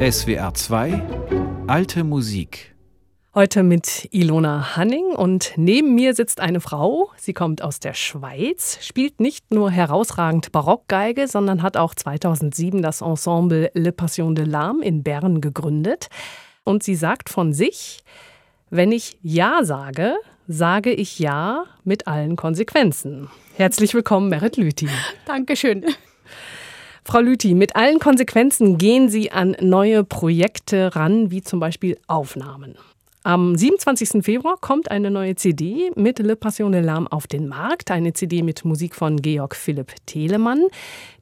SWR 2 Alte Musik. Heute mit Ilona Hanning und neben mir sitzt eine Frau. Sie kommt aus der Schweiz, spielt nicht nur herausragend Barockgeige, sondern hat auch 2007 das Ensemble Le Passion de l'Âme in Bern gegründet. Und sie sagt von sich, wenn ich Ja sage, sage ich Ja mit allen Konsequenzen. Herzlich willkommen, Merit Lüthi. Dankeschön. Frau Lüthi, mit allen Konsequenzen gehen Sie an neue Projekte ran, wie zum Beispiel Aufnahmen. Am 27. Februar kommt eine neue CD mit Le Passion de l'Âme auf den Markt. Eine CD mit Musik von Georg Philipp Telemann.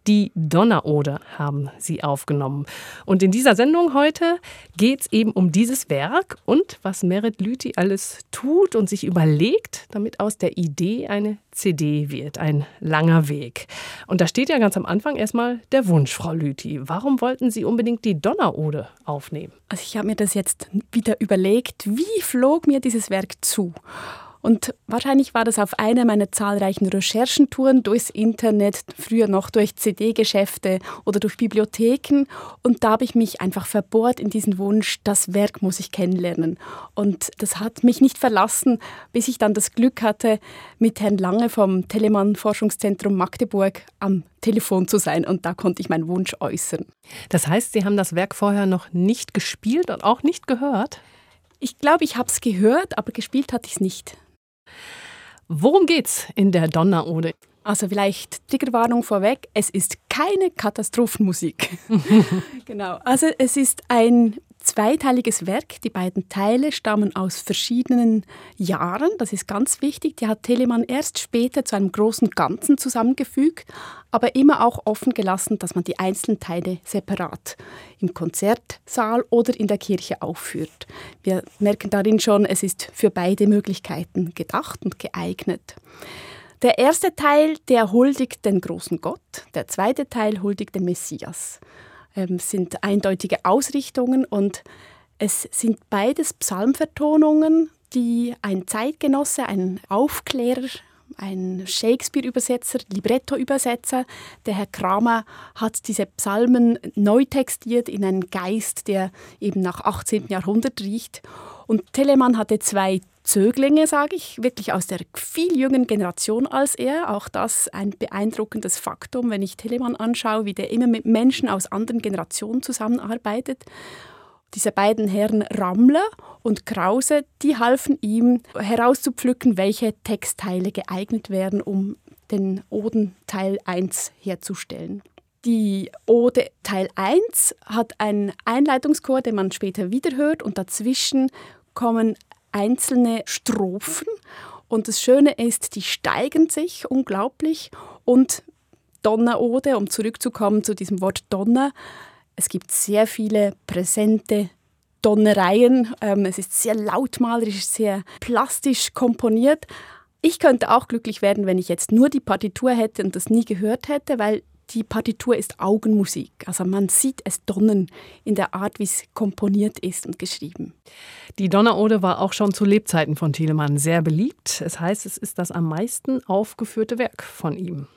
Die Donnerode haben sie aufgenommen. Und in dieser Sendung heute geht es eben um dieses Werk und was Merit Lüthi alles tut und sich überlegt, damit aus der Idee eine CD wird. Ein langer Weg. Und da steht ja ganz am Anfang erstmal der Wunsch, Frau Lüthi. Warum wollten Sie unbedingt die Donnerode aufnehmen? Also ich habe mir das jetzt wieder überlegt, wie flog mir dieses Werk zu? Und wahrscheinlich war das auf einer meiner zahlreichen Recherchentouren durchs Internet, früher noch durch CD-Geschäfte oder durch Bibliotheken. Und da habe ich mich einfach verbohrt in diesen Wunsch, das Werk muss ich kennenlernen. Und das hat mich nicht verlassen, bis ich dann das Glück hatte, mit Herrn Lange vom Telemann Forschungszentrum Magdeburg am Telefon zu sein. Und da konnte ich meinen Wunsch äußern. Das heißt, Sie haben das Werk vorher noch nicht gespielt und auch nicht gehört? Ich glaube, ich habe es gehört, aber gespielt hatte ich es nicht. Worum geht's in der Donnerode? Also vielleicht Triggerwarnung vorweg, es ist keine Katastrophenmusik. genau, also es ist ein zweiteiliges Werk. Die beiden Teile stammen aus verschiedenen Jahren. Das ist ganz wichtig. Die hat Telemann erst später zu einem großen Ganzen zusammengefügt, aber immer auch offen gelassen, dass man die einzelnen Teile separat im Konzertsaal oder in der Kirche aufführt. Wir merken darin schon, es ist für beide Möglichkeiten gedacht und geeignet. Der erste Teil, der huldigt den großen Gott, der zweite Teil huldigt den Messias sind eindeutige Ausrichtungen und es sind beides Psalmvertonungen, die ein Zeitgenosse, ein Aufklärer, ein Shakespeare-Übersetzer, Libretto-Übersetzer, der Herr Kramer, hat diese Psalmen neu textiert in einen Geist, der eben nach 18. Jahrhundert riecht. Und Telemann hatte zwei Zöglinge, sage ich, wirklich aus der viel jüngeren Generation als er. Auch das ein beeindruckendes Faktum, wenn ich Telemann anschaue, wie der immer mit Menschen aus anderen Generationen zusammenarbeitet. Diese beiden Herren Rammler und Krause, die halfen ihm herauszupflücken, welche Textteile geeignet wären, um den Oden Teil 1 herzustellen. Die Ode Teil 1 hat einen Einleitungschor, den man später wieder hört, und dazwischen kommen einzelne Strophen. Und das Schöne ist, die steigern sich unglaublich. Und Donnerode, um zurückzukommen zu diesem Wort Donner, es gibt sehr viele präsente Donnereien. Ähm, es ist sehr lautmalerisch, sehr plastisch komponiert. Ich könnte auch glücklich werden, wenn ich jetzt nur die Partitur hätte und das nie gehört hätte, weil die Partitur ist Augenmusik. Also man sieht es donnern in der Art, wie es komponiert ist und geschrieben. Die Donnerode war auch schon zu Lebzeiten von Thielemann sehr beliebt. Es heißt, es ist das am meisten aufgeführte Werk von ihm.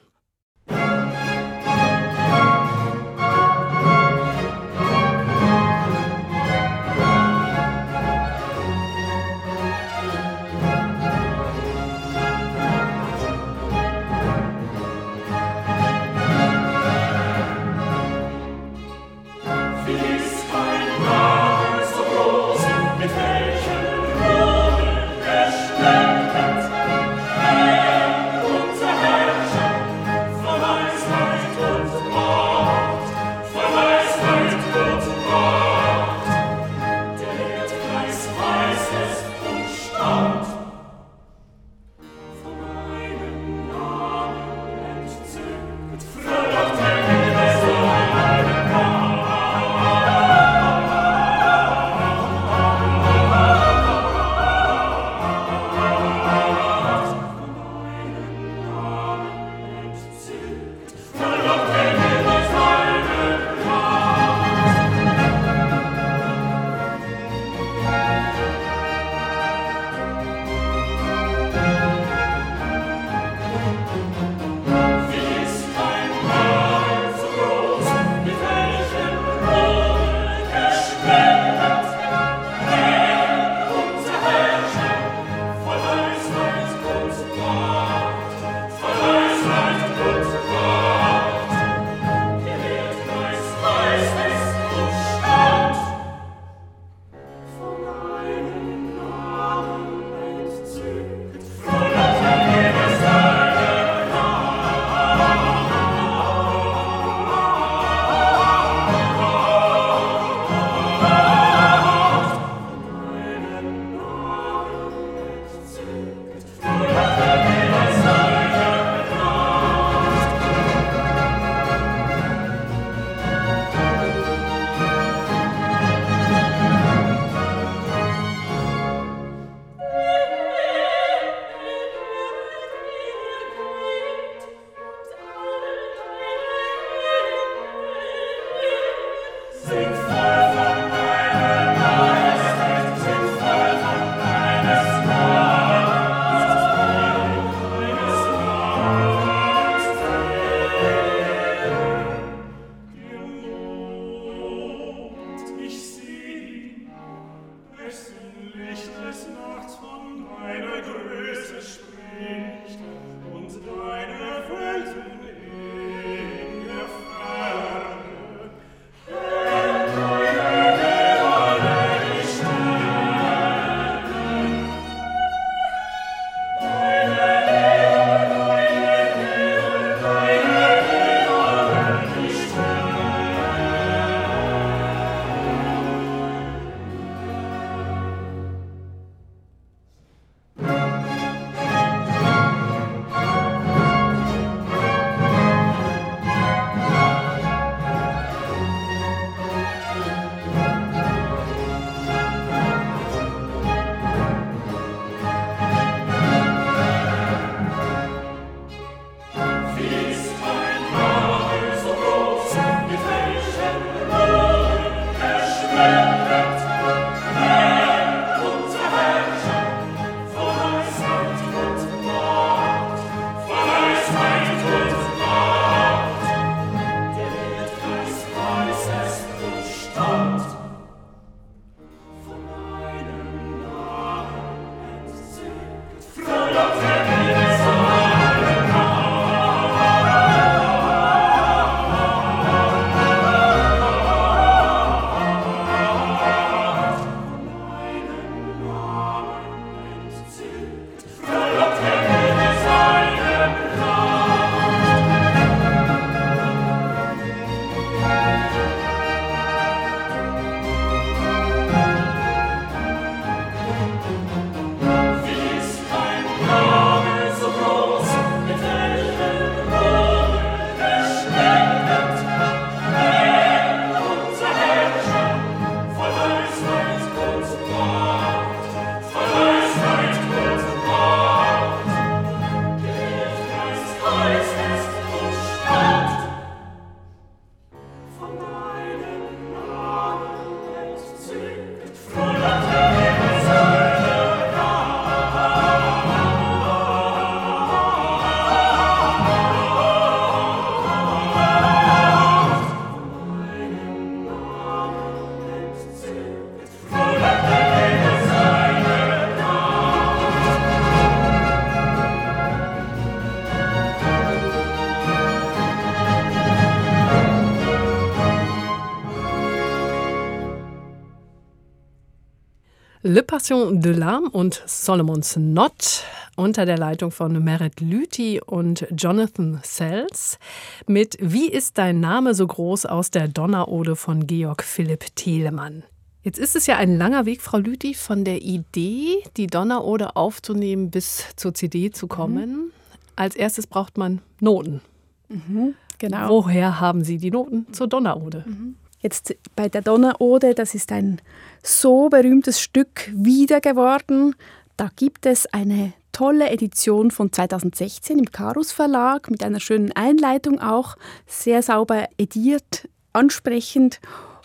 Passion de l'âme und Solomon's Knot unter der Leitung von Merit Lüthi und Jonathan Sells mit Wie ist dein Name so groß aus der Donnerode von Georg Philipp Telemann. Jetzt ist es ja ein langer Weg, Frau Lüthi, von der Idee, die Donnerode aufzunehmen, bis zur CD zu kommen. Mhm. Als erstes braucht man Noten. Mhm, genau. Woher haben Sie die Noten zur Donnerode? Mhm. Jetzt bei der Donnerode, das ist ein so berühmtes Stück wieder geworden. Da gibt es eine tolle Edition von 2016 im Karus Verlag mit einer schönen Einleitung auch, sehr sauber ediert, ansprechend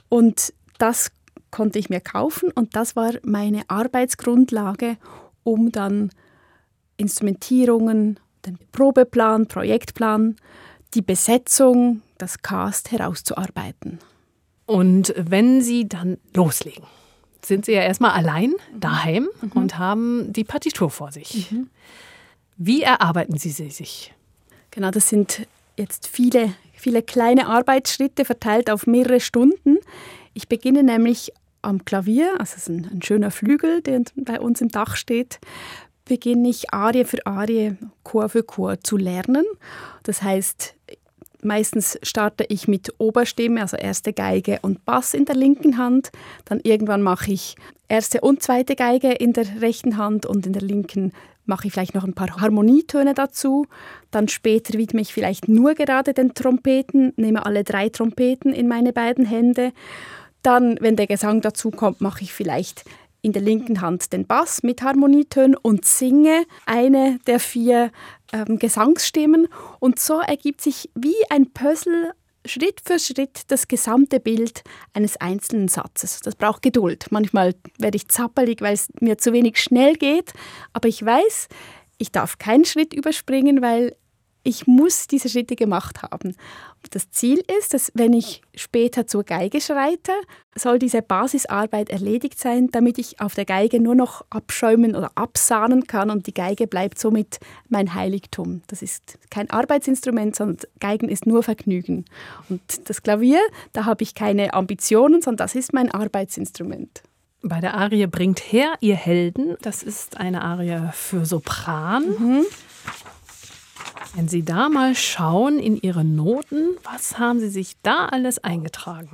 und das konnte ich mir kaufen und das war meine Arbeitsgrundlage, um dann Instrumentierungen, den Probeplan, Projektplan, die Besetzung, das Cast herauszuarbeiten. Und wenn Sie dann loslegen, sind Sie ja erstmal allein daheim mhm. und haben die Partitur vor sich. Mhm. Wie erarbeiten Sie sie sich? Genau, das sind jetzt viele, viele kleine Arbeitsschritte verteilt auf mehrere Stunden. Ich beginne nämlich am Klavier, also es ist ein, ein schöner Flügel, der bei uns im Dach steht, beginne ich Arie für Arie, Chor für Chor zu lernen. Das heißt, Meistens starte ich mit Oberstimme, also erste Geige und Bass in der linken Hand. Dann irgendwann mache ich erste und zweite Geige in der rechten Hand und in der linken mache ich vielleicht noch ein paar Harmonietöne dazu. Dann später widme ich vielleicht nur gerade den Trompeten, nehme alle drei Trompeten in meine beiden Hände. Dann, wenn der Gesang dazu kommt, mache ich vielleicht in der linken Hand den Bass mit Harmonietönen und singe eine der vier ähm, Gesangsstimmen. Und so ergibt sich wie ein Puzzle Schritt für Schritt das gesamte Bild eines einzelnen Satzes. Das braucht Geduld. Manchmal werde ich zappelig, weil es mir zu wenig schnell geht. Aber ich weiß, ich darf keinen Schritt überspringen, weil ich muss diese Schritte gemacht haben. Das Ziel ist, dass wenn ich später zur Geige schreite, soll diese Basisarbeit erledigt sein, damit ich auf der Geige nur noch abschäumen oder absahnen kann und die Geige bleibt somit mein Heiligtum. Das ist kein Arbeitsinstrument, sondern Geigen ist nur Vergnügen. Und das Klavier, da habe ich keine Ambitionen, sondern das ist mein Arbeitsinstrument. Bei der Arie Bringt her, ihr Helden, das ist eine Arie für Sopran. Mhm. Wenn Sie da mal schauen in Ihre Noten, was haben Sie sich da alles eingetragen?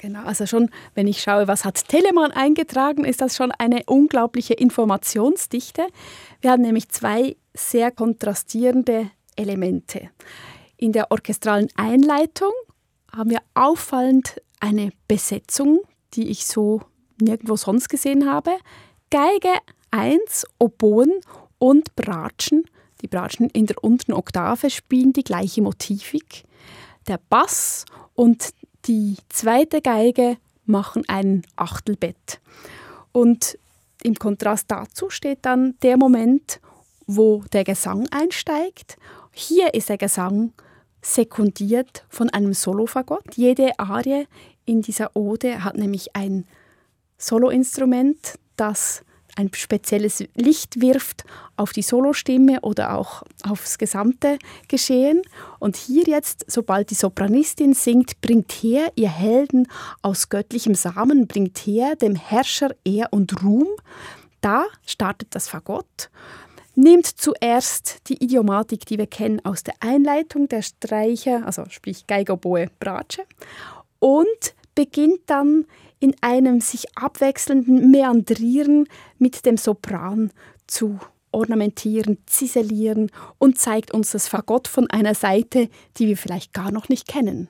Genau, also schon, wenn ich schaue, was hat Telemann eingetragen, ist das schon eine unglaubliche Informationsdichte. Wir haben nämlich zwei sehr kontrastierende Elemente. In der orchestralen Einleitung haben wir auffallend eine Besetzung, die ich so nirgendwo sonst gesehen habe. Geige 1, Oboen und Bratschen die Bratschen in der unteren Oktave spielen die gleiche Motivik. Der Bass und die zweite Geige machen ein Achtelbett. Und im Kontrast dazu steht dann der Moment, wo der Gesang einsteigt. Hier ist der Gesang sekundiert von einem Solofagott. Jede Arie in dieser Ode hat nämlich ein Soloinstrument, das ein spezielles Licht wirft auf die Solostimme oder auch aufs gesamte Geschehen. Und hier jetzt, sobald die Sopranistin singt, bringt her, ihr Helden aus göttlichem Samen, bringt her dem Herrscher Ehr und Ruhm, da startet das Fagott nimmt zuerst die Idiomatik, die wir kennen aus der Einleitung der Streicher, also sprich Geige, Boe, Bratsche, und beginnt dann in einem sich abwechselnden Meandrieren mit dem Sopran zu ornamentieren, ziselieren und zeigt uns das Fagott von einer Seite, die wir vielleicht gar noch nicht kennen.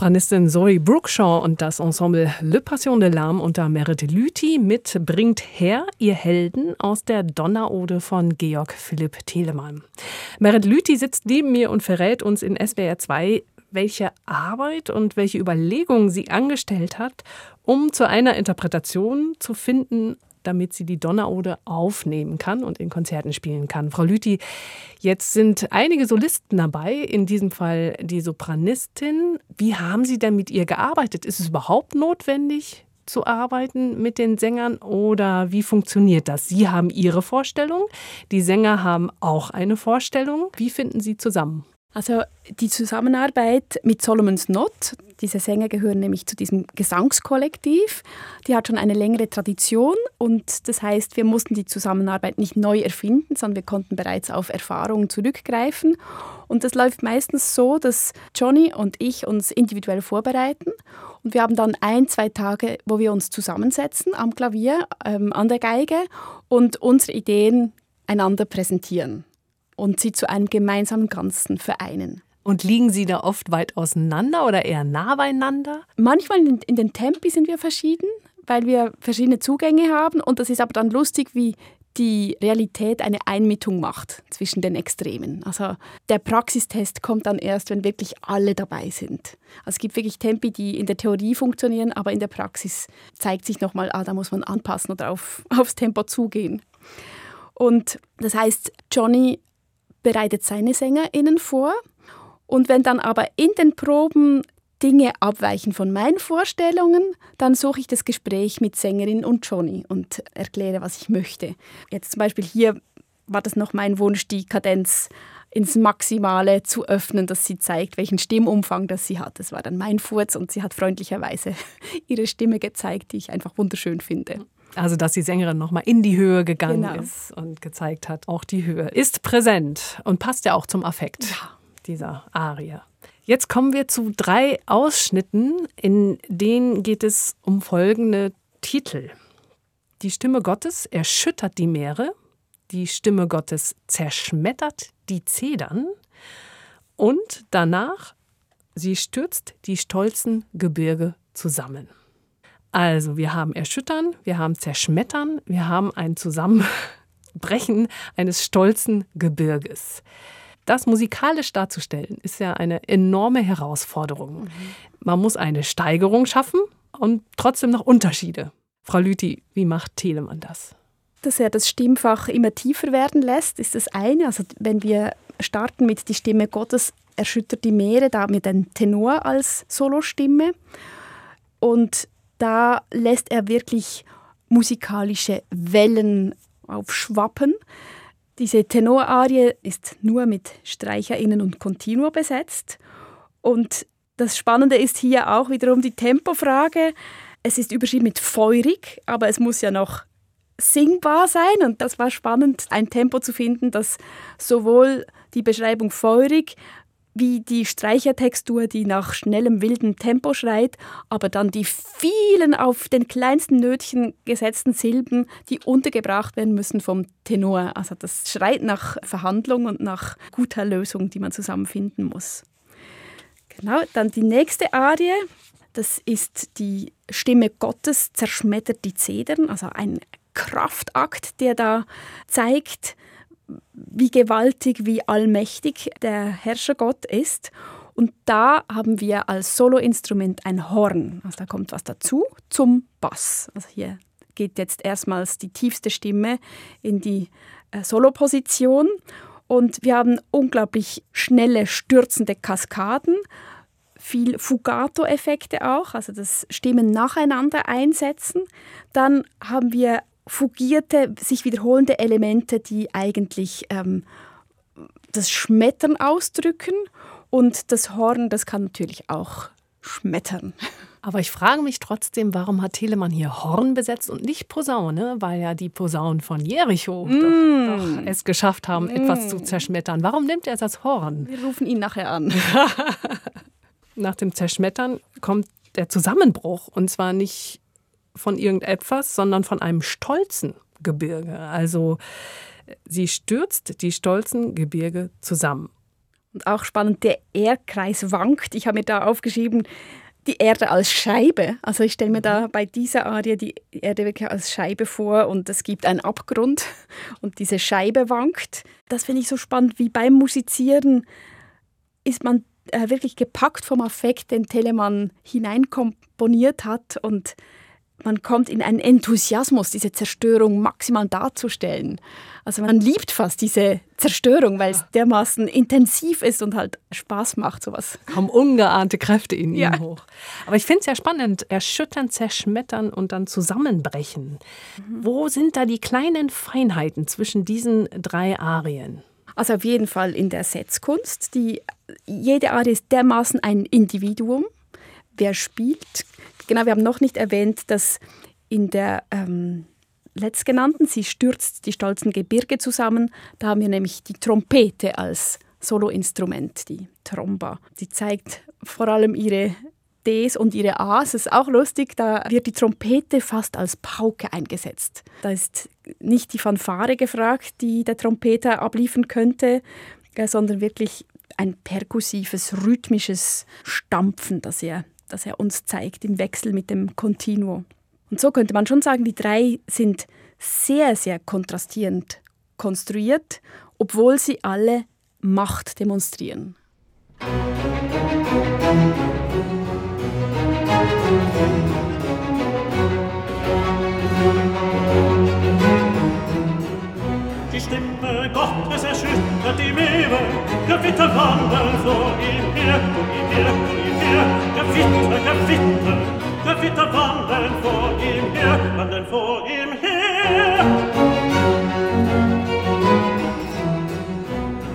Sopranistin Zoe Brookshaw und das Ensemble Le Passion de l'Âme unter Merit Lüthi mit Bringt her, ihr Helden aus der Donnerode von Georg Philipp Telemann. Merit Lüthi sitzt neben mir und verrät uns in SWR 2, welche Arbeit und welche Überlegungen sie angestellt hat, um zu einer Interpretation zu finden, damit sie die Donnerode aufnehmen kann und in Konzerten spielen kann. Frau Lüthi, jetzt sind einige Solisten dabei, in diesem Fall die Sopranistin. Wie haben Sie denn mit ihr gearbeitet? Ist es überhaupt notwendig, zu arbeiten mit den Sängern oder wie funktioniert das? Sie haben Ihre Vorstellung, die Sänger haben auch eine Vorstellung. Wie finden Sie zusammen? Also die Zusammenarbeit mit Solomon's Not, diese Sänger gehören nämlich zu diesem Gesangskollektiv, die hat schon eine längere Tradition und das heißt, wir mussten die Zusammenarbeit nicht neu erfinden, sondern wir konnten bereits auf Erfahrungen zurückgreifen. Und das läuft meistens so, dass Johnny und ich uns individuell vorbereiten und wir haben dann ein, zwei Tage, wo wir uns zusammensetzen am Klavier, ähm, an der Geige und unsere Ideen einander präsentieren und sie zu einem gemeinsamen Ganzen vereinen. Und liegen Sie da oft weit auseinander oder eher nah beieinander? Manchmal in, in den Tempi sind wir verschieden, weil wir verschiedene Zugänge haben. Und das ist aber dann lustig, wie die Realität eine Einmittung macht zwischen den Extremen. Also der Praxistest kommt dann erst, wenn wirklich alle dabei sind. Also es gibt wirklich Tempi, die in der Theorie funktionieren, aber in der Praxis zeigt sich nochmal, ah, da muss man anpassen oder auf, aufs Tempo zugehen. Und das heißt, Johnny bereitet seine SängerInnen vor. Und wenn dann aber in den Proben Dinge abweichen von meinen Vorstellungen, dann suche ich das Gespräch mit Sängerin und Johnny und erkläre, was ich möchte. Jetzt zum Beispiel hier war das noch mein Wunsch, die Kadenz ins Maximale zu öffnen, dass sie zeigt, welchen Stimmumfang das sie hat. Das war dann mein Furz und sie hat freundlicherweise ihre Stimme gezeigt, die ich einfach wunderschön finde. Also, dass die Sängerin nochmal in die Höhe gegangen genau. ist und gezeigt hat, auch die Höhe ist präsent und passt ja auch zum Affekt ja. dieser Arie. Jetzt kommen wir zu drei Ausschnitten, in denen geht es um folgende Titel. Die Stimme Gottes erschüttert die Meere, die Stimme Gottes zerschmettert die Zedern und danach sie stürzt die stolzen Gebirge zusammen. Also, wir haben Erschüttern, wir haben Zerschmettern, wir haben ein Zusammenbrechen eines stolzen Gebirges. Das musikalisch darzustellen, ist ja eine enorme Herausforderung. Mhm. Man muss eine Steigerung schaffen und trotzdem noch Unterschiede. Frau Lüthi, wie macht Telemann das? Dass er das Stimmfach immer tiefer werden lässt, ist das eine. Also wenn wir starten mit die Stimme Gottes erschüttert die Meere, da mit einem Tenor als Solostimme. Und da lässt er wirklich musikalische Wellen aufschwappen. Diese Tenorarie ist nur mit StreicherInnen und Continuo besetzt. Und das Spannende ist hier auch wiederum die Tempofrage. Es ist überschrieben mit feurig, aber es muss ja noch singbar sein. Und das war spannend, ein Tempo zu finden, das sowohl die Beschreibung feurig wie die Streichertextur, die nach schnellem, wilden Tempo schreit, aber dann die vielen auf den kleinsten Nötchen gesetzten Silben, die untergebracht werden müssen vom Tenor. Also das schreit nach Verhandlung und nach guter Lösung, die man zusammenfinden muss. Genau, dann die nächste Arie, das ist die Stimme Gottes zerschmettert die Zedern, also ein Kraftakt, der da zeigt, wie gewaltig, wie allmächtig der Herrschergott ist. Und da haben wir als Soloinstrument ein Horn. Also da kommt was dazu zum Bass. Also hier geht jetzt erstmals die tiefste Stimme in die äh, Soloposition. Und wir haben unglaublich schnelle, stürzende Kaskaden, viel Fugato-Effekte auch, also das Stimmen nacheinander einsetzen. Dann haben wir fugierte, sich wiederholende Elemente, die eigentlich ähm, das Schmettern ausdrücken. Und das Horn, das kann natürlich auch schmettern. Aber ich frage mich trotzdem, warum hat Telemann hier Horn besetzt und nicht Posaune, weil ja die Posaunen von Jericho mm. doch, doch, es geschafft haben, mm. etwas zu zerschmettern. Warum nimmt er das Horn? Wir rufen ihn nachher an. Nach dem Zerschmettern kommt der Zusammenbruch und zwar nicht von irgendetwas, sondern von einem stolzen Gebirge. Also sie stürzt die stolzen Gebirge zusammen. Und auch spannend, der Erdkreis wankt. Ich habe mir da aufgeschrieben, die Erde als Scheibe. Also ich stelle mir da bei dieser Arie die Erde wirklich als Scheibe vor und es gibt einen Abgrund und diese Scheibe wankt. Das finde ich so spannend, wie beim Musizieren ist man äh, wirklich gepackt vom Affekt, den Telemann hineinkomponiert hat und man kommt in einen Enthusiasmus, diese Zerstörung maximal darzustellen. Also man liebt fast diese Zerstörung, weil es dermaßen intensiv ist und halt Spaß macht, sowas. Kommen ungeahnte Kräfte in ihm ja. hoch. Aber ich finde es ja spannend, erschüttern, zerschmettern und dann zusammenbrechen. Mhm. Wo sind da die kleinen Feinheiten zwischen diesen drei Arien? Also auf jeden Fall in der Setzkunst. Die, jede Arie ist dermaßen ein Individuum. Wer spielt, Genau, wir haben noch nicht erwähnt, dass in der ähm, letztgenannten, sie stürzt die stolzen Gebirge zusammen, da haben wir nämlich die Trompete als Soloinstrument, die Tromba. Die zeigt vor allem ihre Ds und ihre As. Das ist auch lustig, da wird die Trompete fast als Pauke eingesetzt. Da ist nicht die Fanfare gefragt, die der Trompeter abliefern könnte, äh, sondern wirklich ein perkussives, rhythmisches Stampfen, das er das er uns zeigt im Wechsel mit dem Continuo. Und so könnte man schon sagen, die drei sind sehr, sehr kontrastierend konstruiert, obwohl sie alle Macht demonstrieren. Die Stimme Gottes erschüttert die Meere, Gewitter wandern vor ihm her, vor ihm her, her, der Witter, der Witter, der Witter wandern vor ihm her, wandern vor ihm her.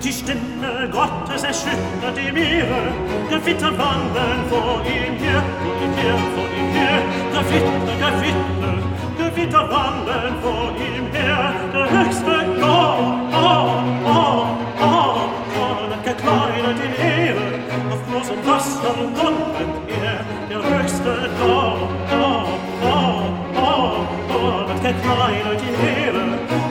Die Stimme Gottes erschüttert die Meere, der Witter wandern vor ihm her, vor ihm her, vor ihm her, der Witter, der Witter, der Witter wandern vor ihm her, der höchste Gott, oh, oh, oh, oh, oh, oh, oh, oh, oh, oh, oh, masken konvent er, der höchste Gott, Gott, Gott, Gott, Gott, hat gekleidet in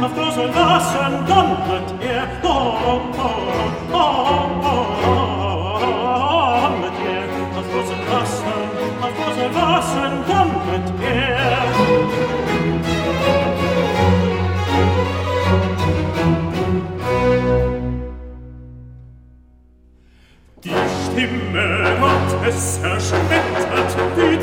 auf großen Gassen konvent er, Gott, Gott, Gott, Gott, Gott, er, auf großen Gassen, auf großen Gassen konvent er, himmel gott es erschmettert wie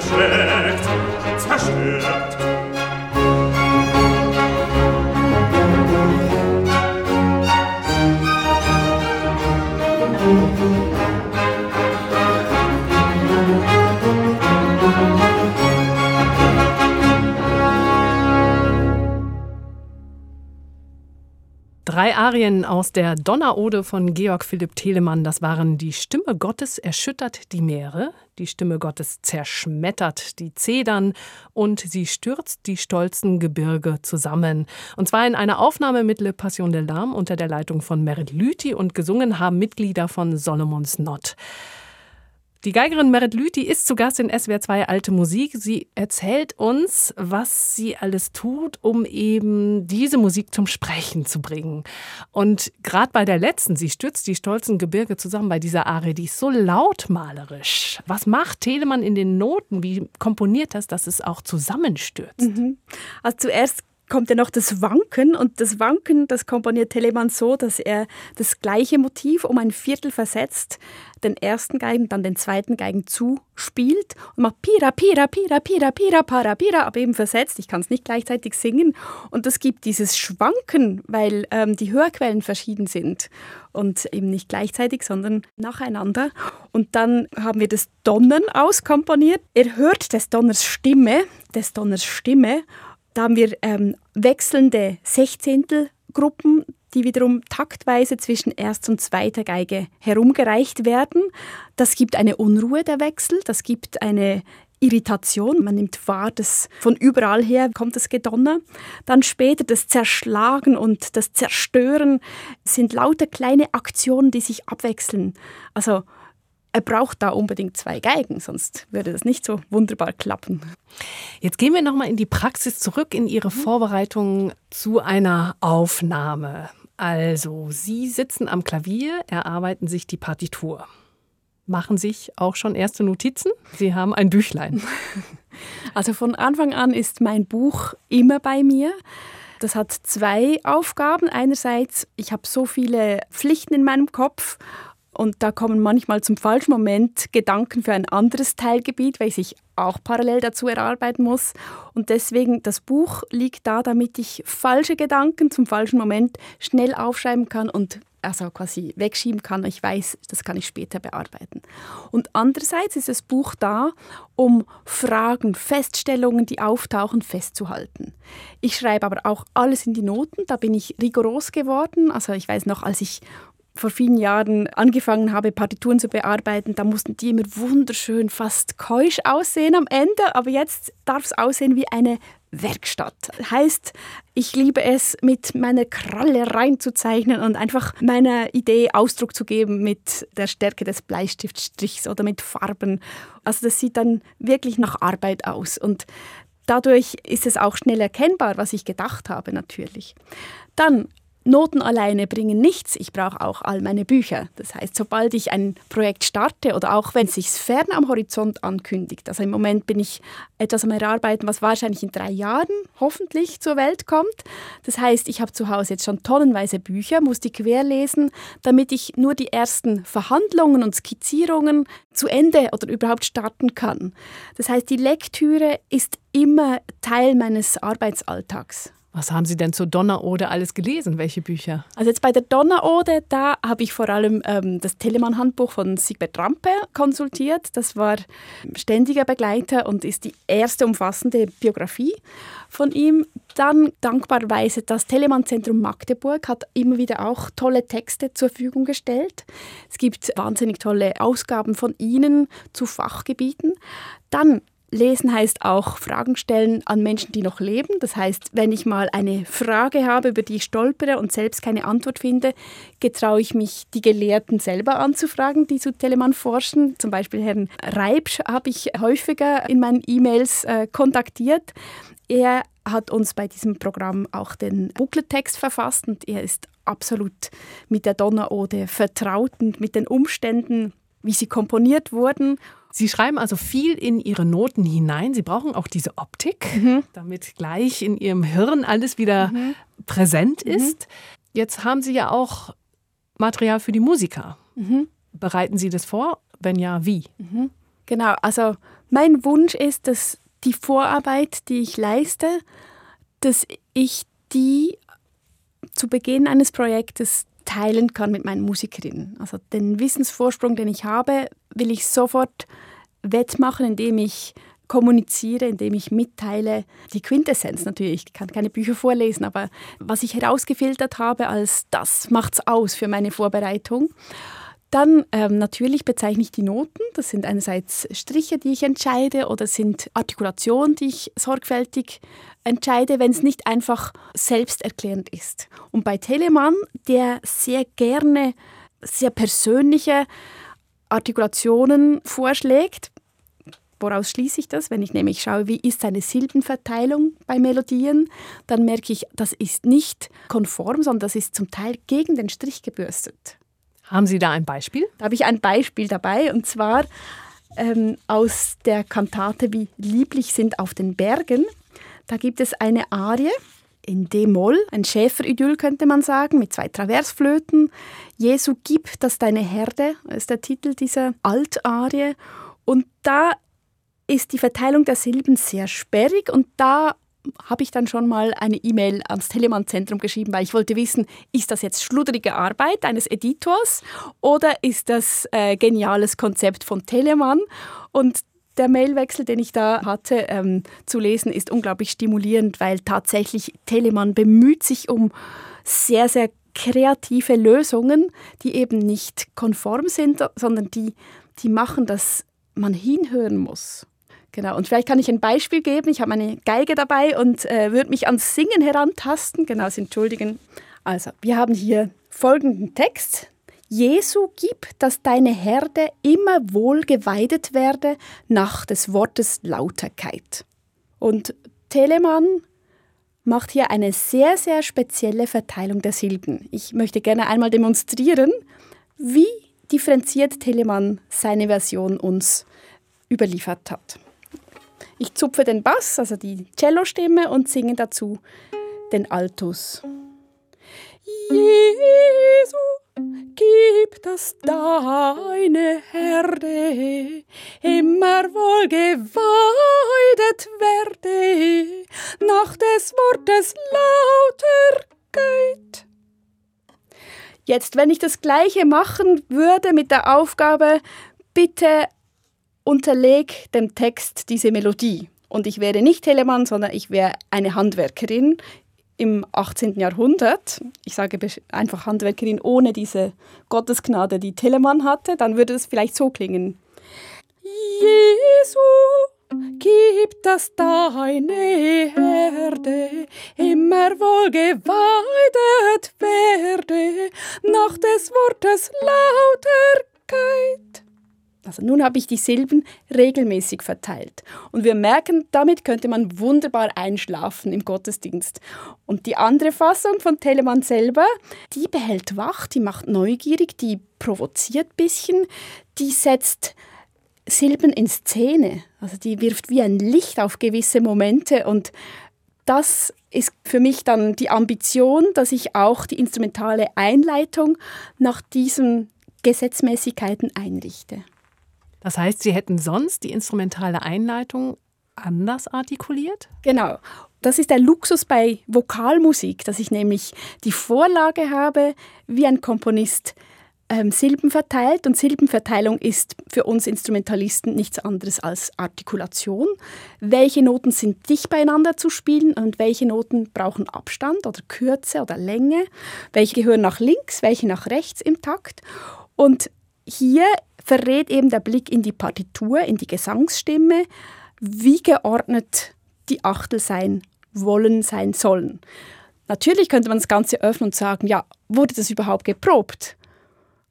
zerschlägt, zerstört. Drei Arien aus der Donnerode von Georg Philipp Telemann, das waren Die Stimme Gottes erschüttert die Meere, die Stimme Gottes zerschmettert die Zedern und sie stürzt die stolzen Gebirge zusammen. Und zwar in einer Aufnahme mit Le Passion de l'Âme unter der Leitung von Merit Lüthi und gesungen haben Mitglieder von Solomons Not. Die Geigerin Merit Lüthi ist zu Gast in SWR 2 Alte Musik. Sie erzählt uns, was sie alles tut, um eben diese Musik zum Sprechen zu bringen. Und gerade bei der letzten, sie stürzt die stolzen Gebirge zusammen bei dieser Arie, die ist so lautmalerisch. Was macht Telemann in den Noten? Wie komponiert das, dass es auch zusammenstürzt? Mhm. Also zuerst kommt ja noch das Wanken und das Wanken, das komponiert Telemann so, dass er das gleiche Motiv um ein Viertel versetzt, den ersten Geigen, dann den zweiten Geigen zuspielt und macht Pira, Pira, Pira, Pira, Pira, Para, Pira, aber eben versetzt. Ich kann es nicht gleichzeitig singen und das gibt dieses Schwanken, weil ähm, die Hörquellen verschieden sind und eben nicht gleichzeitig, sondern nacheinander. Und dann haben wir das Donnern auskomponiert. Er hört des Donners Stimme, des Donners Stimme da haben wir ähm, wechselnde Sechzehntelgruppen, die wiederum taktweise zwischen Erst- und Zweiter Geige herumgereicht werden. Das gibt eine Unruhe der Wechsel, das gibt eine Irritation. Man nimmt wahr, dass von überall her kommt das Gedonner. Dann später das Zerschlagen und das Zerstören sind lauter kleine Aktionen, die sich abwechseln. Also er braucht da unbedingt zwei Geigen, sonst würde das nicht so wunderbar klappen. Jetzt gehen wir nochmal in die Praxis zurück, in Ihre Vorbereitung zu einer Aufnahme. Also, Sie sitzen am Klavier, erarbeiten sich die Partitur. Machen sich auch schon erste Notizen? Sie haben ein Büchlein. Also von Anfang an ist mein Buch immer bei mir. Das hat zwei Aufgaben. Einerseits, ich habe so viele Pflichten in meinem Kopf und da kommen manchmal zum falschen Moment Gedanken für ein anderes Teilgebiet, weil ich auch parallel dazu erarbeiten muss. Und deswegen, das Buch liegt da, damit ich falsche Gedanken zum falschen Moment schnell aufschreiben kann und also quasi wegschieben kann. Ich weiß, das kann ich später bearbeiten. Und andererseits ist das Buch da, um Fragen, Feststellungen, die auftauchen, festzuhalten. Ich schreibe aber auch alles in die Noten. Da bin ich rigoros geworden. Also ich weiß noch, als ich vor vielen Jahren angefangen habe, Partituren zu bearbeiten, da mussten die immer wunderschön, fast keusch aussehen am Ende. Aber jetzt darf es aussehen wie eine Werkstatt. Heißt, ich liebe es, mit meiner Kralle reinzuzeichnen und einfach meiner Idee Ausdruck zu geben mit der Stärke des Bleistiftstrichs oder mit Farben. Also das sieht dann wirklich nach Arbeit aus und dadurch ist es auch schnell erkennbar, was ich gedacht habe natürlich. Dann Noten alleine bringen nichts. Ich brauche auch all meine Bücher. Das heißt, sobald ich ein Projekt starte oder auch wenn es sich fern am Horizont ankündigt, also im Moment bin ich etwas am Erarbeiten, was wahrscheinlich in drei Jahren hoffentlich zur Welt kommt. Das heißt, ich habe zu Hause jetzt schon tonnenweise Bücher, muss die querlesen, damit ich nur die ersten Verhandlungen und Skizzierungen zu Ende oder überhaupt starten kann. Das heißt, die Lektüre ist immer Teil meines Arbeitsalltags. Was haben Sie denn zur Donnerode alles gelesen? Welche Bücher? Also jetzt bei der Donnerode, da habe ich vor allem ähm, das Telemann-Handbuch von Siegbert Rampe konsultiert. Das war ständiger Begleiter und ist die erste umfassende Biografie von ihm. Dann dankbarweise das Telemann-Zentrum Magdeburg hat immer wieder auch tolle Texte zur Verfügung gestellt. Es gibt wahnsinnig tolle Ausgaben von Ihnen zu Fachgebieten. Dann Lesen heißt auch Fragen stellen an Menschen, die noch leben. Das heißt, wenn ich mal eine Frage habe, über die ich stolpere und selbst keine Antwort finde, getraue ich mich, die Gelehrten selber anzufragen, die zu Telemann forschen. Zum Beispiel Herrn Reibsch habe ich häufiger in meinen E-Mails äh, kontaktiert. Er hat uns bei diesem Programm auch den Booklet-Text verfasst und er ist absolut mit der Donnerode vertraut und mit den Umständen, wie sie komponiert wurden Sie schreiben also viel in Ihre Noten hinein. Sie brauchen auch diese Optik, mhm. damit gleich in Ihrem Hirn alles wieder mhm. präsent mhm. ist. Jetzt haben Sie ja auch Material für die Musiker. Mhm. Bereiten Sie das vor? Wenn ja, wie? Mhm. Genau, also mein Wunsch ist, dass die Vorarbeit, die ich leiste, dass ich die zu Beginn eines Projektes teilen kann mit meinen Musikerinnen. Also den Wissensvorsprung, den ich habe, will ich sofort wettmachen, indem ich kommuniziere, indem ich mitteile. Die Quintessenz natürlich, ich kann keine Bücher vorlesen, aber was ich herausgefiltert habe als das macht's aus für meine Vorbereitung. Dann ähm, natürlich bezeichne ich die Noten. Das sind einerseits Striche, die ich entscheide oder sind Artikulationen, die ich sorgfältig entscheide, wenn es nicht einfach selbsterklärend ist. Und bei Telemann, der sehr gerne sehr persönliche Artikulationen vorschlägt, Woraus schließe ich das? Wenn ich nämlich schaue, wie ist seine Silbenverteilung bei Melodien, dann merke ich, das ist nicht konform, sondern das ist zum Teil gegen den Strich gebürstet. Haben Sie da ein Beispiel? Da habe ich ein Beispiel dabei und zwar ähm, aus der Kantate Wie lieblich sind auf den Bergen. Da gibt es eine Arie in D-Moll, ein Schäferidyll könnte man sagen, mit zwei Traversflöten. Jesu gib das deine Herde, ist der Titel dieser Altarie. Und da ist die Verteilung der Silben sehr sperrig und da habe ich dann schon mal eine E-Mail ans Telemann-Zentrum geschrieben, weil ich wollte wissen, ist das jetzt schludrige Arbeit eines Editors oder ist das äh, geniales Konzept von Telemann? Und der Mailwechsel, den ich da hatte ähm, zu lesen, ist unglaublich stimulierend, weil tatsächlich Telemann bemüht sich um sehr, sehr kreative Lösungen, die eben nicht konform sind, sondern die, die machen, dass man hinhören muss. Genau, und vielleicht kann ich ein Beispiel geben. Ich habe meine Geige dabei und äh, würde mich ans Singen herantasten. Genau, Sie entschuldigen. Also, wir haben hier folgenden Text. Jesu gib, dass deine Herde immer wohl geweidet werde nach des Wortes Lauterkeit. Und Telemann macht hier eine sehr, sehr spezielle Verteilung der Silben. Ich möchte gerne einmal demonstrieren, wie differenziert Telemann seine Version uns überliefert hat. Ich zupfe den Bass, also die Cellostimme, und singe dazu den Altus. Jesu, gib, dass deine Herde immer wohl geweidet werde, nach des Wortes Lauterkeit. Jetzt, wenn ich das gleiche machen würde mit der Aufgabe, bitte unterleg dem Text diese Melodie. Und ich wäre nicht Telemann, sondern ich wäre eine Handwerkerin im 18. Jahrhundert. Ich sage einfach Handwerkerin ohne diese Gottesgnade, die Telemann hatte. Dann würde es vielleicht so klingen. Jesu, gib, dass deine Herde immer wohl geweidet werde, nach des Wortes Lauterkeit. Also nun habe ich die Silben regelmäßig verteilt. Und wir merken, damit könnte man wunderbar einschlafen im Gottesdienst. Und die andere Fassung von Telemann selber, die behält wach, die macht neugierig, die provoziert ein bisschen, die setzt Silben in Szene. Also die wirft wie ein Licht auf gewisse Momente und das ist für mich dann die Ambition, dass ich auch die instrumentale Einleitung nach diesen Gesetzmäßigkeiten einrichte. Das heißt, Sie hätten sonst die instrumentale Einleitung anders artikuliert? Genau. Das ist der Luxus bei Vokalmusik, dass ich nämlich die Vorlage habe, wie ein Komponist ähm, Silben verteilt. Und Silbenverteilung ist für uns Instrumentalisten nichts anderes als Artikulation. Welche Noten sind dicht beieinander zu spielen und welche Noten brauchen Abstand oder Kürze oder Länge? Welche gehören nach links, welche nach rechts im Takt? Und hier verrät eben der Blick in die Partitur, in die Gesangsstimme, wie geordnet die Achtel sein wollen, sein sollen. Natürlich könnte man das Ganze öffnen und sagen, ja, wurde das überhaupt geprobt?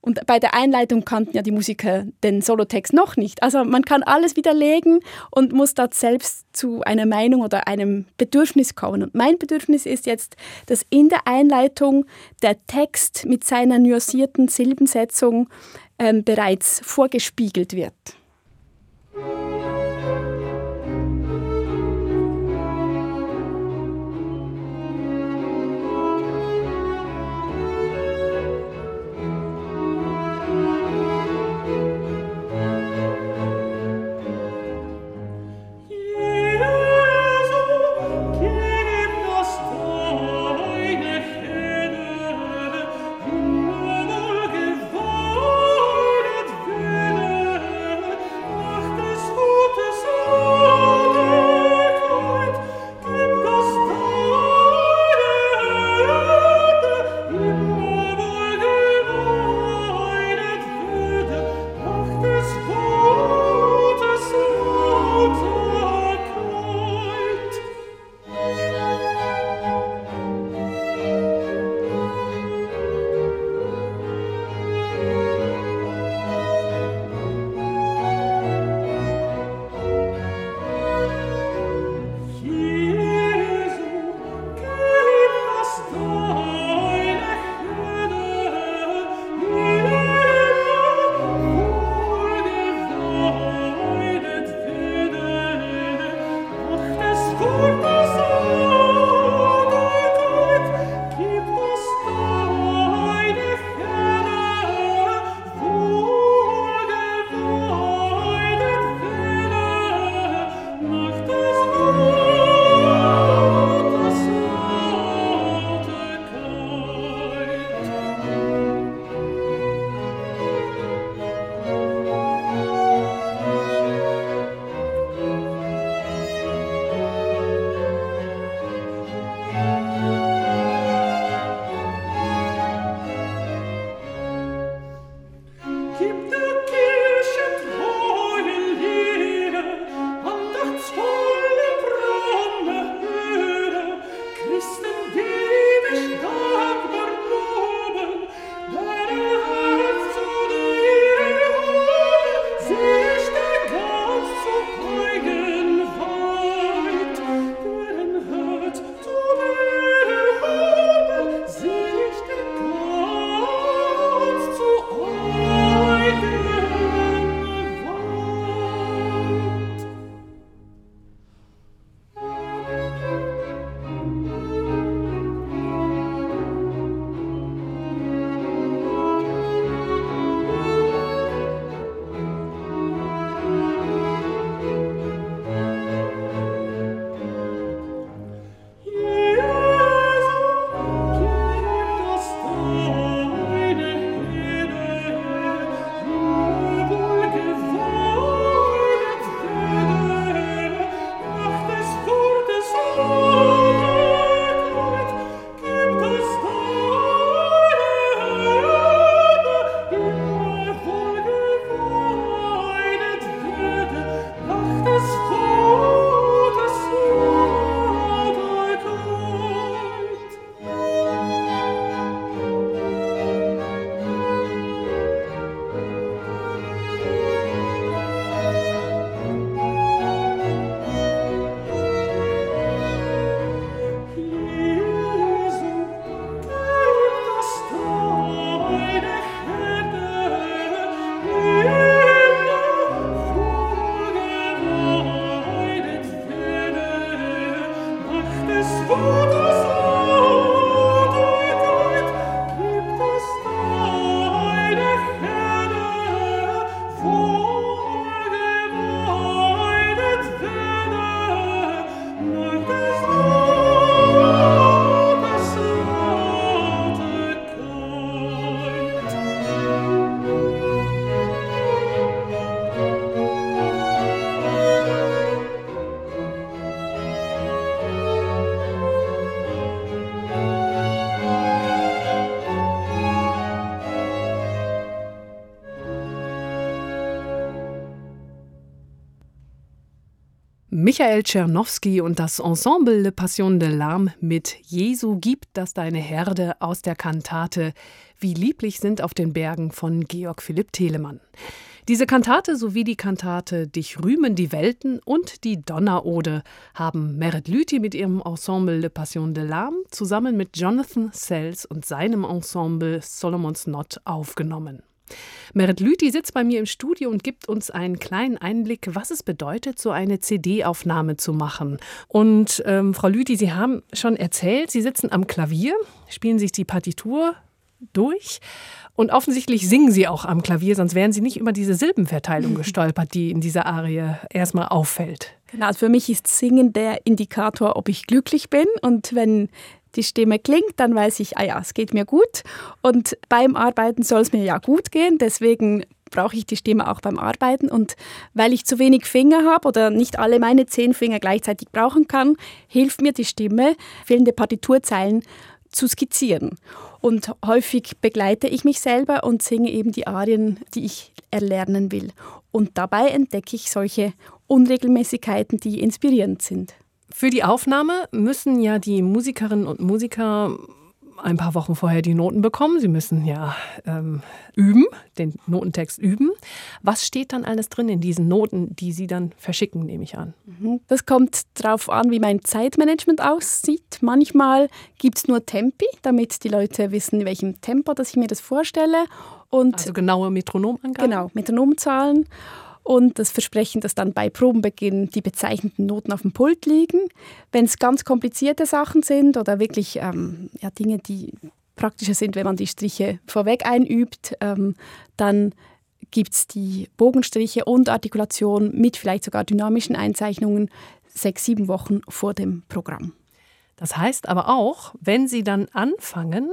Und bei der Einleitung kannten ja die Musiker den Solotext noch nicht. Also man kann alles widerlegen und muss da selbst zu einer Meinung oder einem Bedürfnis kommen. Und mein Bedürfnis ist jetzt, dass in der Einleitung der Text mit seiner nuancierten Silbensetzung ähm, bereits vorgespiegelt wird. Michael Czernowski und das Ensemble Le Passion de l'Âme mit Jesu gibt das deine Herde aus der Kantate Wie lieblich sind auf den Bergen von Georg Philipp Telemann. Diese Kantate sowie die Kantate Dich rühmen die Welten und die Donnerode haben Merit Lüthi mit ihrem Ensemble Le Passion de l'Âme zusammen mit Jonathan Sells und seinem Ensemble Solomon's Knot aufgenommen. Merit Lüthi sitzt bei mir im Studio und gibt uns einen kleinen Einblick, was es bedeutet, so eine CD-Aufnahme zu machen. Und ähm, Frau Lüthi, Sie haben schon erzählt, Sie sitzen am Klavier, spielen sich die Partitur durch und offensichtlich singen Sie auch am Klavier, sonst wären Sie nicht über diese Silbenverteilung gestolpert, die in dieser Arie erstmal auffällt. Genau, also für mich ist Singen der Indikator, ob ich glücklich bin. Und wenn die Stimme klingt, dann weiß ich, ah ja, es geht mir gut. Und beim Arbeiten soll es mir ja gut gehen. Deswegen brauche ich die Stimme auch beim Arbeiten. Und weil ich zu wenig Finger habe oder nicht alle meine zehn Finger gleichzeitig brauchen kann, hilft mir die Stimme, fehlende Partiturzeilen zu skizzieren. Und häufig begleite ich mich selber und singe eben die Arien, die ich erlernen will. Und dabei entdecke ich solche Unregelmäßigkeiten, die inspirierend sind. Für die Aufnahme müssen ja die Musikerinnen und Musiker ein paar Wochen vorher die Noten bekommen. Sie müssen ja ähm, üben, den Notentext üben. Was steht dann alles drin in diesen Noten, die Sie dann verschicken, nehme ich an? Mhm. Das kommt darauf an, wie mein Zeitmanagement aussieht. Manchmal gibt es nur Tempi, damit die Leute wissen, in welchem Tempo dass ich mir das vorstelle. Und also genaue Metronomangaben? Genau, Metronomzahlen und das Versprechen, dass dann bei Probenbeginn die bezeichneten Noten auf dem Pult liegen. Wenn es ganz komplizierte Sachen sind oder wirklich ähm, ja, Dinge, die praktischer sind, wenn man die Striche vorweg einübt, ähm, dann gibt es die Bogenstriche und Artikulation mit vielleicht sogar dynamischen Einzeichnungen sechs, sieben Wochen vor dem Programm. Das heißt aber auch, wenn Sie dann anfangen,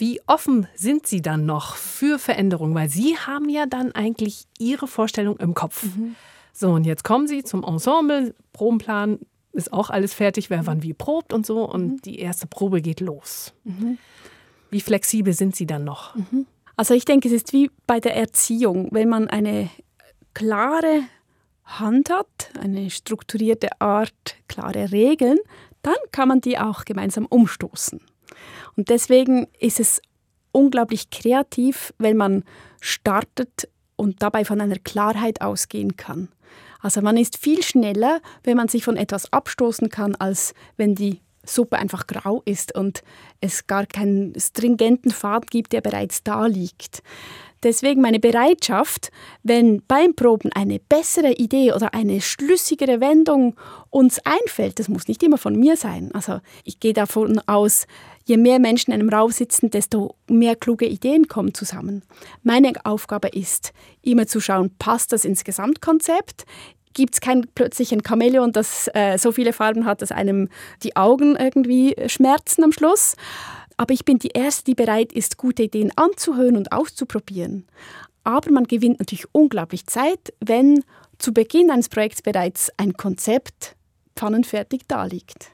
wie offen sind Sie dann noch für Veränderungen? Weil Sie haben ja dann eigentlich Ihre Vorstellung im Kopf. Mhm. So, und jetzt kommen Sie zum Ensemble, Probenplan ist auch alles fertig, wer wann wie probt und so. Und mhm. die erste Probe geht los. Mhm. Wie flexibel sind Sie dann noch? Mhm. Also ich denke, es ist wie bei der Erziehung. Wenn man eine klare Hand hat, eine strukturierte Art, klare Regeln, dann kann man die auch gemeinsam umstoßen. Und deswegen ist es unglaublich kreativ, wenn man startet und dabei von einer Klarheit ausgehen kann. Also man ist viel schneller, wenn man sich von etwas abstoßen kann, als wenn die Suppe einfach grau ist und es gar keinen stringenten Faden gibt, der bereits da liegt. Deswegen meine Bereitschaft, wenn beim Proben eine bessere Idee oder eine schlüssigere Wendung uns einfällt, das muss nicht immer von mir sein. Also ich gehe davon aus, je mehr Menschen in einem Raum sitzen, desto mehr kluge Ideen kommen zusammen. Meine Aufgabe ist, immer zu schauen, passt das ins Gesamtkonzept? Gibt es kein plötzlich ein Chamäleon, das äh, so viele Farben hat, dass einem die Augen irgendwie schmerzen am Schluss? Aber ich bin die Erste, die bereit ist, gute Ideen anzuhören und auszuprobieren. Aber man gewinnt natürlich unglaublich Zeit, wenn zu Beginn eines Projekts bereits ein Konzept pfannenfertig daliegt.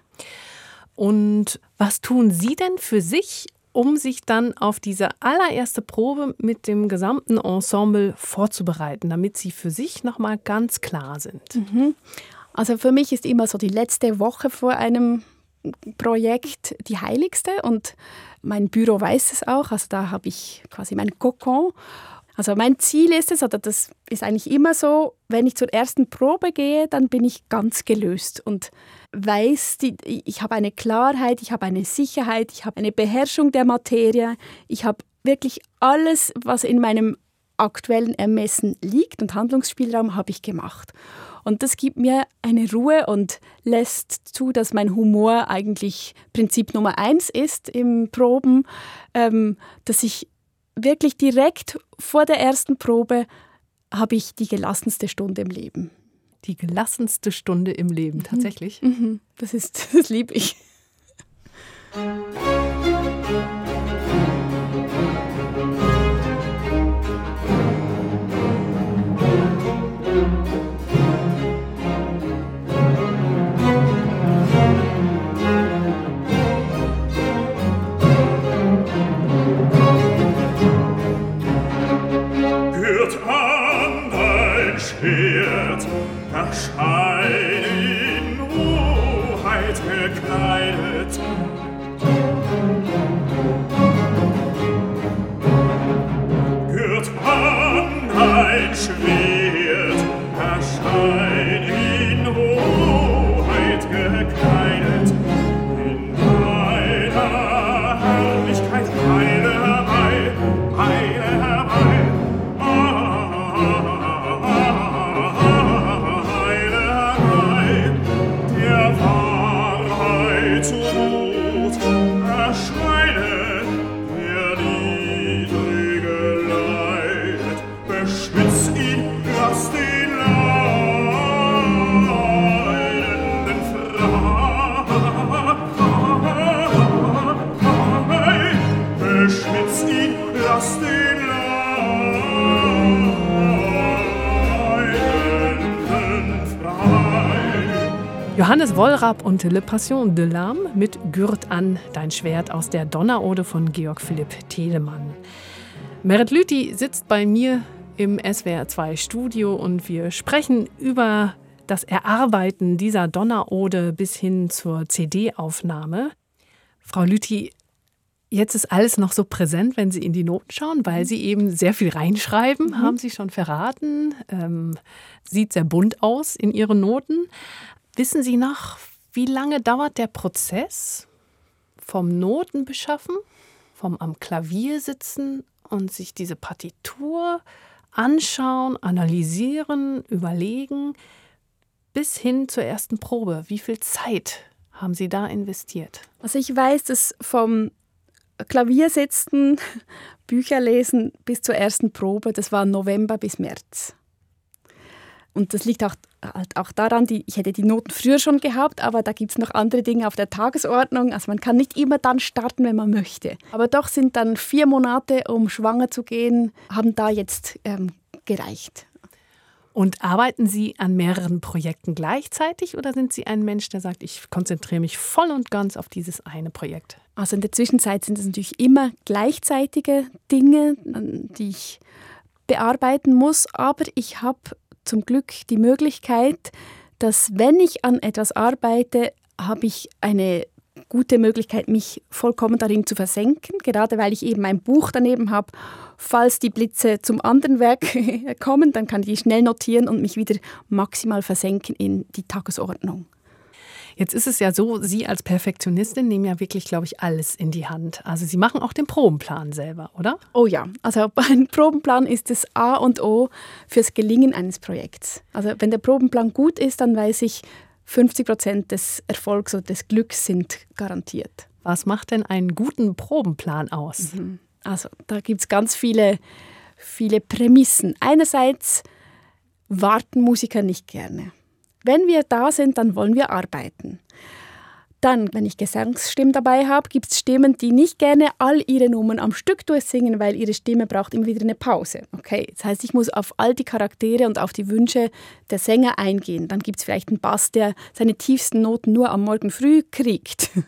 Und was tun Sie denn für sich, um sich dann auf diese allererste Probe mit dem gesamten Ensemble vorzubereiten, damit Sie für sich nochmal ganz klar sind? Mhm. Also für mich ist immer so die letzte Woche vor einem Projekt die heiligste und mein Büro weiß es auch. Also da habe ich quasi mein Kokon. Also mein Ziel ist es, oder das ist eigentlich immer so, wenn ich zur ersten Probe gehe, dann bin ich ganz gelöst und weiß, die, ich habe eine Klarheit, ich habe eine Sicherheit, ich habe eine Beherrschung der Materie, ich habe wirklich alles, was in meinem aktuellen Ermessen liegt und Handlungsspielraum habe ich gemacht. Und das gibt mir eine Ruhe und lässt zu, dass mein Humor eigentlich Prinzip Nummer eins ist im Proben, ähm, dass ich wirklich direkt vor der ersten Probe habe ich die gelassenste Stunde im Leben. Die gelassenste Stunde im Leben, tatsächlich. Mhm. Das ist, das liebe ich. Wollrab und Le Passion de l'âme mit Gürt an, dein Schwert aus der Donnerode von Georg Philipp Telemann. Merit Lüthi sitzt bei mir im SWR 2 Studio und wir sprechen über das Erarbeiten dieser Donnerode bis hin zur CD-Aufnahme. Frau Lüthi, jetzt ist alles noch so präsent, wenn Sie in die Noten schauen, weil Sie eben sehr viel reinschreiben, haben Sie schon verraten. Ähm, sieht sehr bunt aus in Ihren Noten. Wissen Sie noch, wie lange dauert der Prozess vom Noten beschaffen, vom am Klavier sitzen und sich diese Partitur anschauen, analysieren, überlegen, bis hin zur ersten Probe? Wie viel Zeit haben Sie da investiert? Also ich weiß, dass vom Klavier sitzen, Bücher lesen bis zur ersten Probe, das war November bis März. Und das liegt auch, halt auch daran, die, ich hätte die Noten früher schon gehabt, aber da gibt es noch andere Dinge auf der Tagesordnung. Also man kann nicht immer dann starten, wenn man möchte. Aber doch sind dann vier Monate, um schwanger zu gehen, haben da jetzt ähm, gereicht. Und arbeiten Sie an mehreren Projekten gleichzeitig oder sind Sie ein Mensch, der sagt, ich konzentriere mich voll und ganz auf dieses eine Projekt? Also in der Zwischenzeit sind es natürlich immer gleichzeitige Dinge, die ich bearbeiten muss, aber ich habe zum Glück die Möglichkeit, dass wenn ich an etwas arbeite, habe ich eine gute Möglichkeit, mich vollkommen darin zu versenken, gerade weil ich eben ein Buch daneben habe. Falls die Blitze zum anderen Werk kommen, dann kann ich die schnell notieren und mich wieder maximal versenken in die Tagesordnung. Jetzt ist es ja so, Sie als Perfektionistin nehmen ja wirklich, glaube ich, alles in die Hand. Also Sie machen auch den Probenplan selber, oder? Oh ja, also ein Probenplan ist das A und O fürs Gelingen eines Projekts. Also wenn der Probenplan gut ist, dann weiß ich, 50 Prozent des Erfolgs oder des Glücks sind garantiert. Was macht denn einen guten Probenplan aus? Also da gibt es ganz viele, viele Prämissen. Einerseits warten Musiker nicht gerne. Wenn wir da sind, dann wollen wir arbeiten. Dann, wenn ich Gesangsstimmen dabei habe, gibt es Stimmen, die nicht gerne all ihre Nummern am Stück durchsingen, weil ihre Stimme braucht immer wieder eine Pause. Okay, das heißt, ich muss auf all die Charaktere und auf die Wünsche der Sänger eingehen. Dann gibt es vielleicht einen Bass, der seine tiefsten Noten nur am Morgen früh kriegt.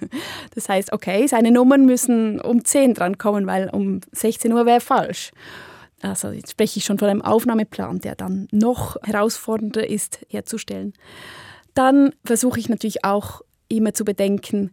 Das heißt, okay, seine Nummern müssen um 10 drankommen, weil um 16 Uhr wäre falsch. Also jetzt spreche ich schon von einem Aufnahmeplan, der dann noch herausfordernder ist herzustellen. Dann versuche ich natürlich auch immer zu bedenken,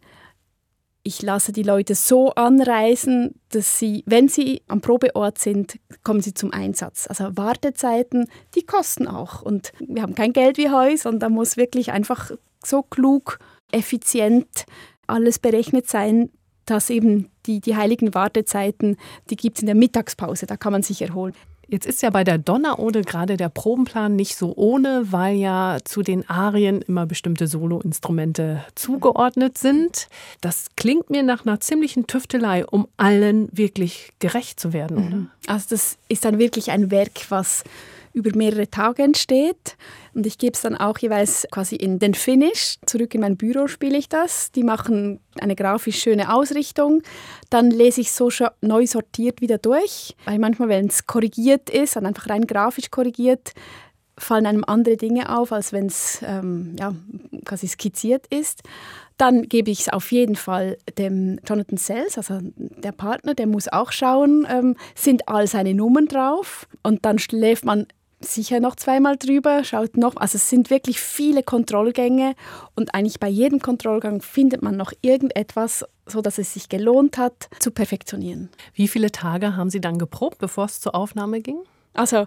ich lasse die Leute so anreisen, dass sie, wenn sie am Probeort sind, kommen sie zum Einsatz. Also Wartezeiten, die kosten auch. Und wir haben kein Geld wie Heu, sondern da muss wirklich einfach so klug, effizient alles berechnet sein, dass eben die, die heiligen Wartezeiten, die gibt es in der Mittagspause, da kann man sich erholen. Jetzt ist ja bei der Donnerode gerade der Probenplan nicht so ohne, weil ja zu den Arien immer bestimmte Soloinstrumente zugeordnet sind. Das klingt mir nach einer ziemlichen Tüftelei, um allen wirklich gerecht zu werden, oder? Also das ist dann wirklich ein Werk, was über mehrere Tage entsteht. Und ich gebe es dann auch jeweils quasi in den Finish. Zurück in mein Büro spiele ich das. Die machen eine grafisch schöne Ausrichtung. Dann lese ich so neu sortiert wieder durch. Weil manchmal, wenn es korrigiert ist, dann einfach rein grafisch korrigiert, fallen einem andere Dinge auf, als wenn es ähm, ja, quasi skizziert ist. Dann gebe ich es auf jeden Fall dem Jonathan Sells, also der Partner, der muss auch schauen, ähm, sind all seine Nummern drauf. Und dann schläft man sicher noch zweimal drüber, schaut noch. Also es sind wirklich viele Kontrollgänge und eigentlich bei jedem Kontrollgang findet man noch irgendetwas, so dass es sich gelohnt hat, zu perfektionieren. Wie viele Tage haben Sie dann geprobt, bevor es zur Aufnahme ging? Also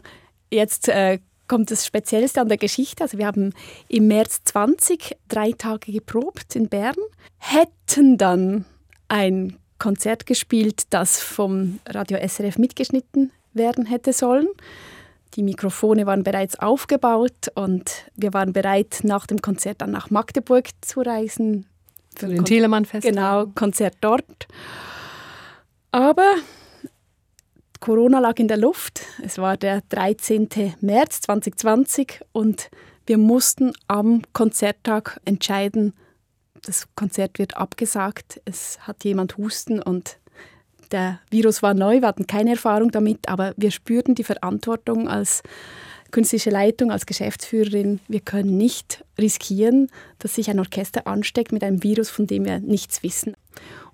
jetzt äh, kommt das Speziellste an der Geschichte. Also wir haben im März 20 drei Tage geprobt in Bern, hätten dann ein Konzert gespielt, das vom Radio SRF mitgeschnitten werden hätte sollen. Die Mikrofone waren bereits aufgebaut und wir waren bereit, nach dem Konzert dann nach Magdeburg zu reisen. Für den Telemann-Fest. Genau, Konzert dort. Aber Corona lag in der Luft. Es war der 13. März 2020 und wir mussten am Konzerttag entscheiden, das Konzert wird abgesagt, es hat jemand Husten und der Virus war neu, wir hatten keine Erfahrung damit, aber wir spürten die Verantwortung als künstliche Leitung, als Geschäftsführerin. Wir können nicht riskieren, dass sich ein Orchester ansteckt mit einem Virus, von dem wir nichts wissen.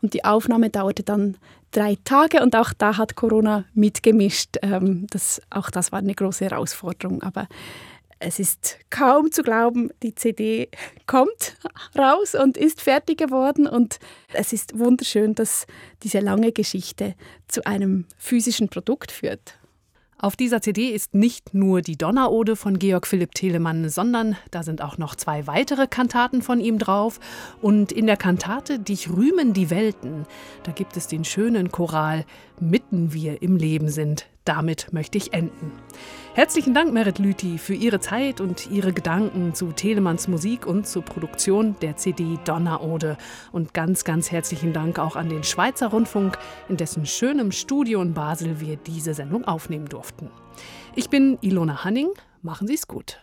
Und die Aufnahme dauerte dann drei Tage und auch da hat Corona mitgemischt. Ähm, das, auch das war eine große Herausforderung. Aber es ist kaum zu glauben, die CD kommt raus und ist fertig geworden. Und es ist wunderschön, dass diese lange Geschichte zu einem physischen Produkt führt. Auf dieser CD ist nicht nur die Donnerode von Georg Philipp Telemann, sondern da sind auch noch zwei weitere Kantaten von ihm drauf. Und in der Kantate Dich rühmen die Welten, da gibt es den schönen Choral Mitten wir im Leben sind. Damit möchte ich enden. Herzlichen Dank, Merit Lüthi, für Ihre Zeit und Ihre Gedanken zu Telemanns Musik und zur Produktion der CD Donnerode. Und ganz, ganz herzlichen Dank auch an den Schweizer Rundfunk, in dessen schönem Studio in Basel wir diese Sendung aufnehmen durften. Ich bin Ilona Hanning. Machen Sie es gut.